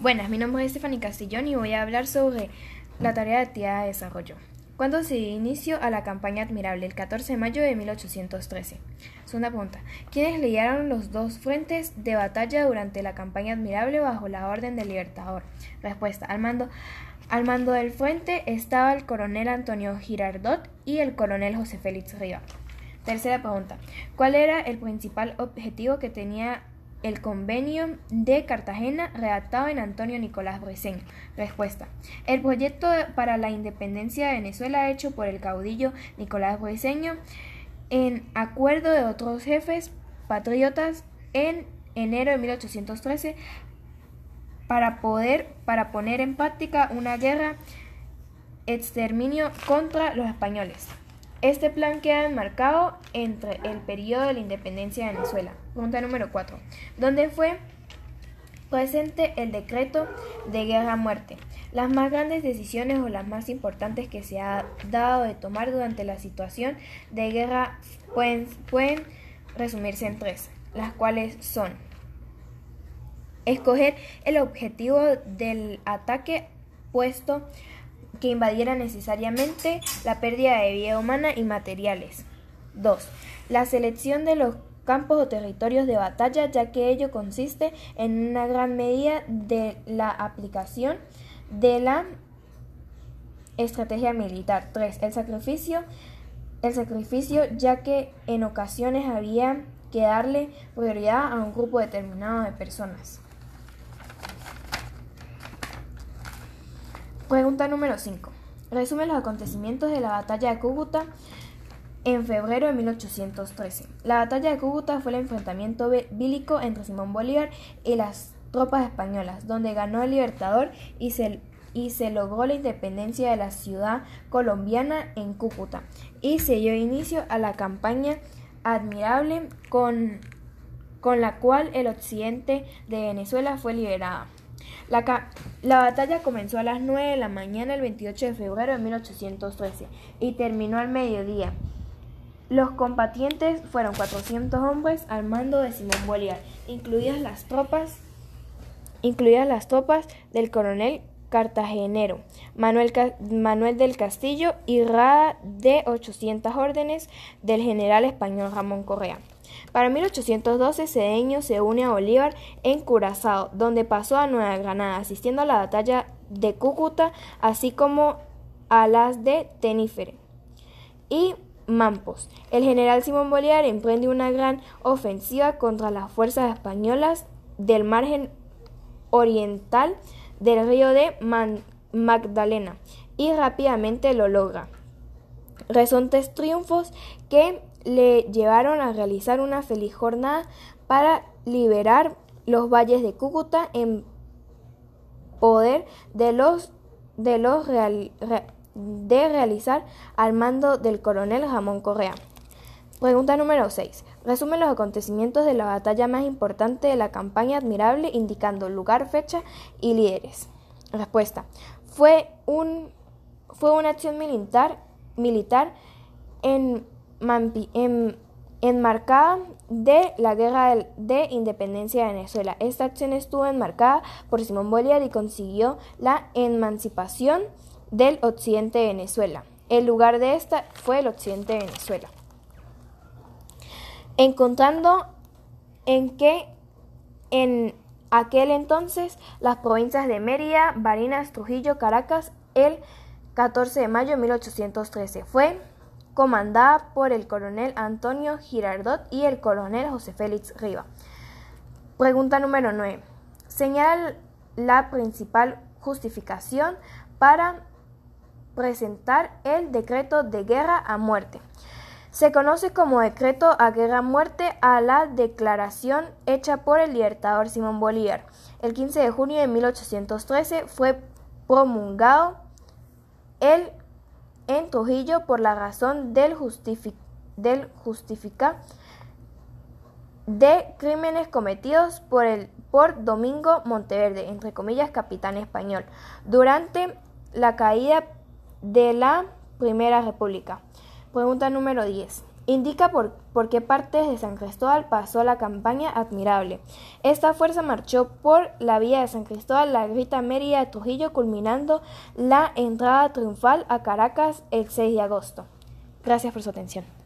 Buenas, mi nombre es Stephanie Castillón y voy a hablar sobre la tarea de actividad de desarrollo. ¿Cuándo se dio inicio a la campaña admirable? El 14 de mayo de 1813. Segunda pregunta. ¿Quiénes lidiaron los dos frentes de batalla durante la campaña admirable bajo la orden del Libertador? Respuesta. Al mando, al mando del frente estaba el coronel Antonio Girardot y el coronel José Félix Riva. Tercera pregunta. ¿Cuál era el principal objetivo que tenía el convenio de Cartagena redactado en Antonio Nicolás Briceño. Respuesta. El proyecto para la independencia de Venezuela hecho por el caudillo Nicolás Briceño en acuerdo de otros jefes patriotas en enero de 1813 para poder para poner en práctica una guerra exterminio contra los españoles. Este plan queda enmarcado entre el periodo de la independencia de Venezuela. Pregunta número 4. ¿Dónde fue presente el decreto de guerra a muerte? Las más grandes decisiones o las más importantes que se ha dado de tomar durante la situación de guerra pueden, pueden resumirse en tres, las cuales son escoger el objetivo del ataque puesto que invadiera necesariamente la pérdida de vida humana y materiales. 2. La selección de los campos o territorios de batalla, ya que ello consiste en una gran medida de la aplicación de la estrategia militar. 3. El sacrificio, el sacrificio, ya que en ocasiones había que darle prioridad a un grupo determinado de personas. Pregunta número 5. Resume los acontecimientos de la batalla de Cúcuta en febrero de 1813. La batalla de Cúcuta fue el enfrentamiento bílico entre Simón Bolívar y las tropas españolas, donde ganó el Libertador y se, logró la independencia de la ciudad colombiana en Cúcuta y se dio inicio a la campaña admirable con la cual el occidente de Venezuela fue liberada. La, la, batalla comenzó a las 9 de la mañana el 28 de febrero de 1813 y terminó al mediodía. Los combatientes fueron 400 hombres al mando de Simón Bolívar, incluidas las tropas, incluidas las tropas del coronel cartagenero Manuel, Manuel del Castillo y rada de 800 órdenes del general español Ramón Correa. Para 1812, Cedeño se une a Bolívar en Curazao, donde pasó a Nueva Granada, asistiendo a la batalla de Cúcuta, así como a las de Tenífere y Mampos. El general Simón Bolívar emprende una gran ofensiva contra las fuerzas españolas del margen oriental del río de Magdalena y rápidamente lo logra. Resultes triunfos que le llevaron a realizar una feliz jornada para liberar los valles de Cúcuta en poder de los de los de realizar al mando del coronel Ramón Correa. Pregunta número 6. Resume los acontecimientos de la batalla más importante de la campaña admirable indicando lugar, fecha y líderes. Respuesta. Fue un fue una acción militar militar en enmarcada de la Guerra de Independencia de Venezuela. Esta acción estuvo enmarcada por Simón Bolívar y consiguió la emancipación del occidente de Venezuela. El lugar de esta fue el occidente de Venezuela. Encontrando en que en aquel entonces las provincias de Mérida, Barinas, Trujillo, Caracas, el 14 de mayo de 1813 fue comandada por el coronel Antonio Girardot y el coronel José Félix Riva. Pregunta número 9. Señala la principal justificación para presentar el decreto de guerra a muerte. Se conoce como decreto a guerra a muerte a la declaración hecha por el libertador Simón Bolívar. El 15 de junio de 1813 fue promulgado el en Trujillo por la razón del, del justifica de crímenes cometidos por, el, por Domingo Monteverde, entre comillas, capitán español, durante la caída de la Primera República. Pregunta número 10. Indica por, qué partes de San Cristóbal pasó la campaña admirable. Esta fuerza marchó por la vía de San Cristóbal, la grita Mérida de Trujillo, culminando la entrada triunfal a Caracas el 6 de agosto. Gracias por su atención.